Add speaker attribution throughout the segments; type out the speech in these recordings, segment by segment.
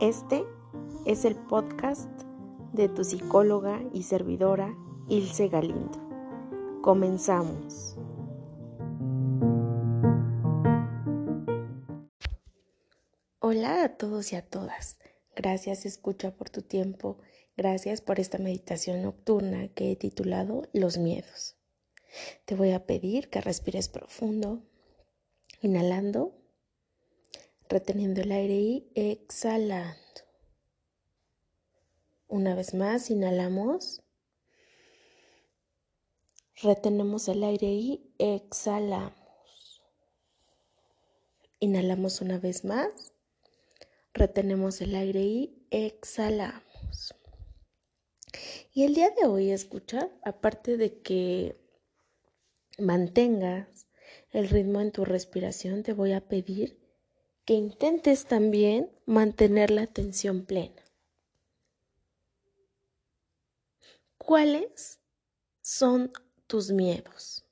Speaker 1: Este es el podcast de tu psicóloga y servidora Ilse Galindo. Comenzamos. Hola a todos y a todas. Gracias escucha por tu tiempo. Gracias por esta meditación nocturna que he titulado Los miedos. Te voy a pedir que respires profundo, inhalando, reteniendo el aire y exhalando. Una vez más, inhalamos, retenemos el aire y exhalamos. Inhalamos una vez más, retenemos el aire y exhalamos. Y el día de hoy, escucha, aparte de que mantengas el ritmo en tu respiración, te voy a pedir que intentes también mantener la atención plena. ¿Cuáles son tus miedos?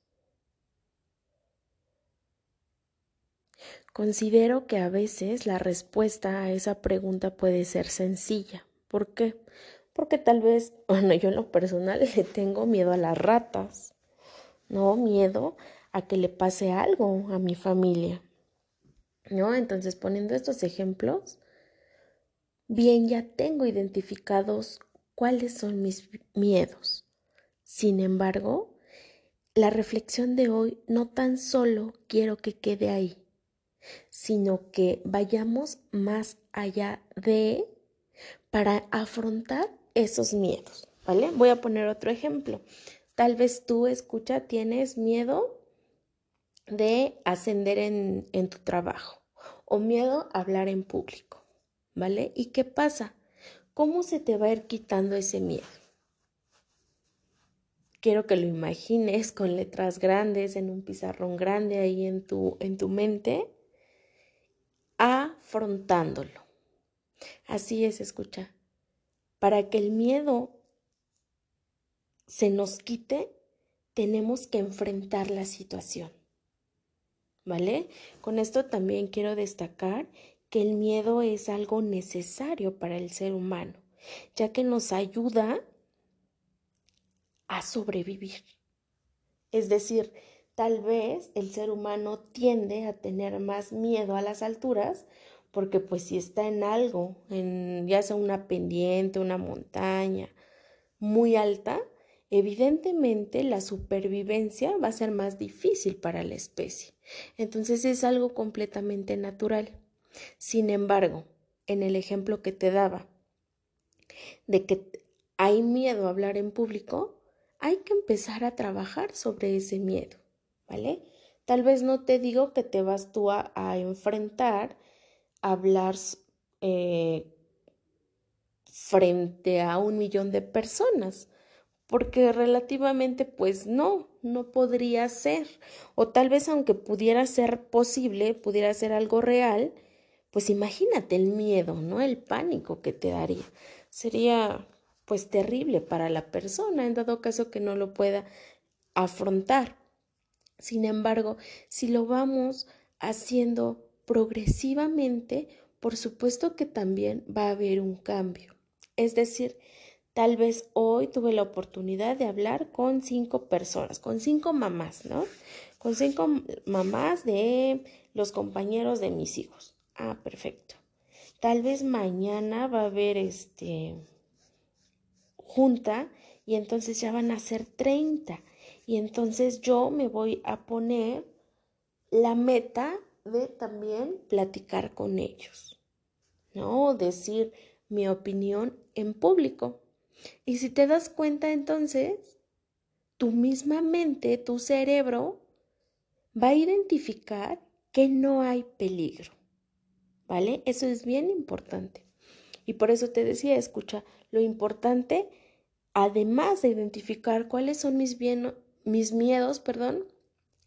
Speaker 1: Considero que a veces la respuesta a esa pregunta puede ser sencilla. ¿Por qué? Porque tal vez, bueno, yo en lo personal le tengo miedo a las ratas, no miedo a que le pase algo a mi familia. ¿No? Entonces, poniendo estos ejemplos, bien ya tengo identificados cuáles son mis miedos. Sin embargo, la reflexión de hoy no tan solo quiero que quede ahí, sino que vayamos más allá de para afrontar esos miedos, ¿vale? Voy a poner otro ejemplo. Tal vez tú, escucha, tienes miedo de ascender en, en tu trabajo o miedo a hablar en público, ¿vale? ¿Y qué pasa? ¿Cómo se te va a ir quitando ese miedo? Quiero que lo imagines con letras grandes en un pizarrón grande ahí en tu, en tu mente, afrontándolo. Así es, escucha. Para que el miedo se nos quite, tenemos que enfrentar la situación. ¿Vale? Con esto también quiero destacar que el miedo es algo necesario para el ser humano, ya que nos ayuda a sobrevivir. Es decir, tal vez el ser humano tiende a tener más miedo a las alturas porque pues si está en algo, en ya sea una pendiente, una montaña muy alta, evidentemente la supervivencia va a ser más difícil para la especie. Entonces es algo completamente natural. Sin embargo, en el ejemplo que te daba de que hay miedo a hablar en público, hay que empezar a trabajar sobre ese miedo, ¿vale? Tal vez no te digo que te vas tú a, enfrentar a hablar eh, frente a un millón de personas, porque relativamente pues no, no podría ser, o tal vez aunque pudiera ser posible, pudiera ser algo real, pues imagínate el miedo, ¿no? El pánico que te daría. Sería pues terrible para la persona en dado caso que no lo pueda afrontar. Sin embargo, si lo vamos haciendo progresivamente, por supuesto que también va a haber un cambio. Es decir, Tal vez hoy tuve la oportunidad de hablar con cinco personas, con cinco mamás, ¿no? Con cinco mamás de los compañeros de mis hijos. Ah, perfecto. Tal vez mañana va a haber este junta y entonces ya van a ser 30. Y entonces yo me voy a poner la meta de también platicar con ellos, ¿no? Decir mi opinión en público. Y si te das cuenta entonces, tu misma mente, tu cerebro, va a identificar que no hay peligro. ¿Vale? Eso es bien importante. Y por eso te decía, escucha, lo importante, además de identificar cuáles son mis, mis miedos, perdón,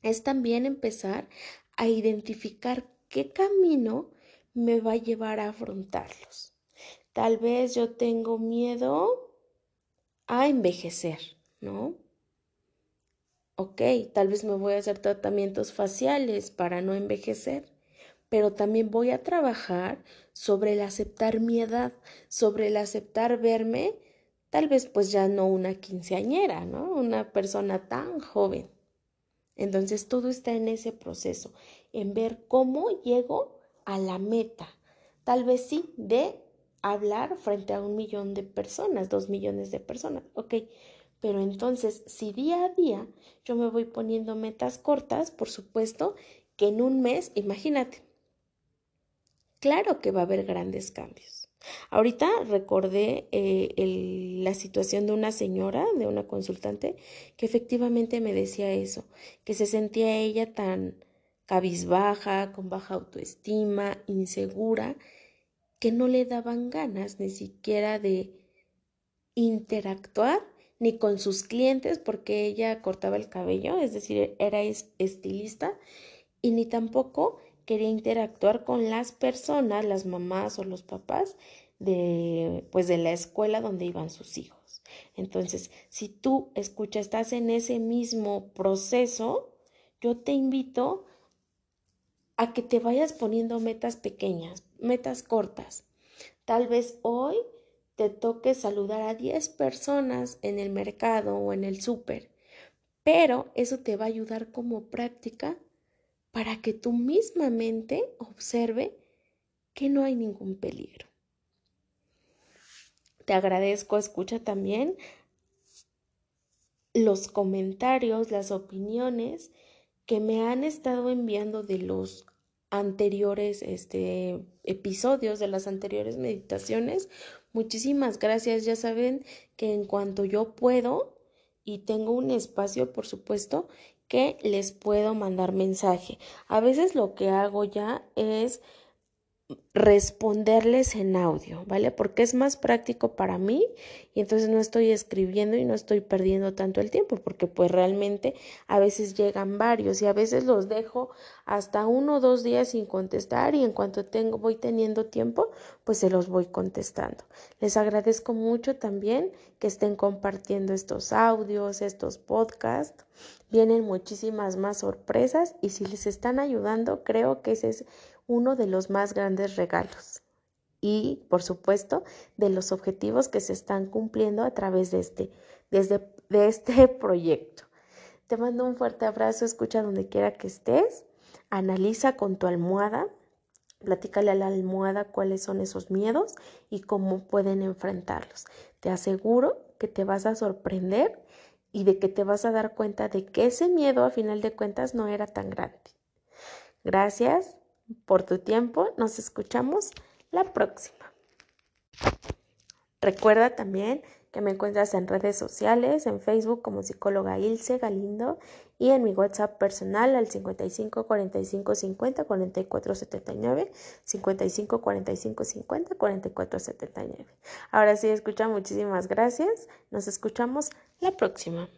Speaker 1: es también empezar a identificar qué camino me va a llevar a afrontarlos. Tal vez yo tengo miedo a envejecer, ¿no? Ok, tal vez me voy a hacer tratamientos faciales para no envejecer, pero también voy a trabajar sobre el aceptar mi edad, sobre el aceptar verme, tal vez pues ya no una quinceañera, ¿no? Una persona tan joven. Entonces todo está en ese proceso, en ver cómo llego a la meta. Tal vez sí, de hablar frente a un millón de personas, dos millones de personas, ok. Pero entonces, si día a día yo me voy poniendo metas cortas, por supuesto que en un mes, imagínate, claro que va a haber grandes cambios. Ahorita recordé eh, la situación de una señora, de una consultante, que efectivamente me decía eso, que se sentía ella tan cabizbaja, con baja autoestima, insegura, que no le daban ganas ni siquiera de interactuar ni con sus clientes porque ella cortaba el cabello, es decir, era estilista, y ni tampoco quería interactuar con las personas, las mamás o los papás de pues de la escuela donde iban sus hijos. Entonces, si tú escuchas, estás en ese mismo proceso, yo te invito a que te vayas poniendo metas pequeñas, metas cortas. Tal vez hoy te toque saludar a 10 personas en el mercado o en el súper, pero eso te va a ayudar como práctica para que tu misma mente observe que no hay ningún peligro. Te agradezco, escucha también los comentarios, las opiniones que me han estado enviando de los anteriores este, episodios, de las anteriores meditaciones. Muchísimas gracias. Ya saben que en cuanto yo puedo y tengo un espacio, por supuesto, que les puedo mandar mensaje. A veces lo que hago ya es responderles en audio, ¿vale? Porque es más práctico para mí y entonces no estoy escribiendo y no estoy perdiendo tanto el tiempo porque pues realmente a veces llegan varios y a veces los dejo hasta uno o dos días sin contestar y en cuanto tengo voy teniendo tiempo pues se los voy contestando. Les agradezco mucho también que estén compartiendo estos audios, estos podcasts. Vienen muchísimas más sorpresas y si les están ayudando creo que ese es uno de los más grandes regalos y, por supuesto, de los objetivos que se están cumpliendo a través de este, desde, de este proyecto. Te mando un fuerte abrazo, escucha donde quiera que estés, analiza con tu almohada, platícale a la almohada cuáles son esos miedos y cómo pueden enfrentarlos. Te aseguro que te vas a sorprender y de que te vas a dar cuenta de que ese miedo a final de cuentas no era tan grande. Gracias, por tu tiempo. Nos escuchamos la próxima. Recuerda también que me encuentras en redes sociales, en Facebook como psicóloga Ilse Galindo y en mi WhatsApp personal al 55 45 50 44 79, 55 45 50 44 79. Ahora sí, escucha, muchísimas gracias. Nos escuchamos la próxima.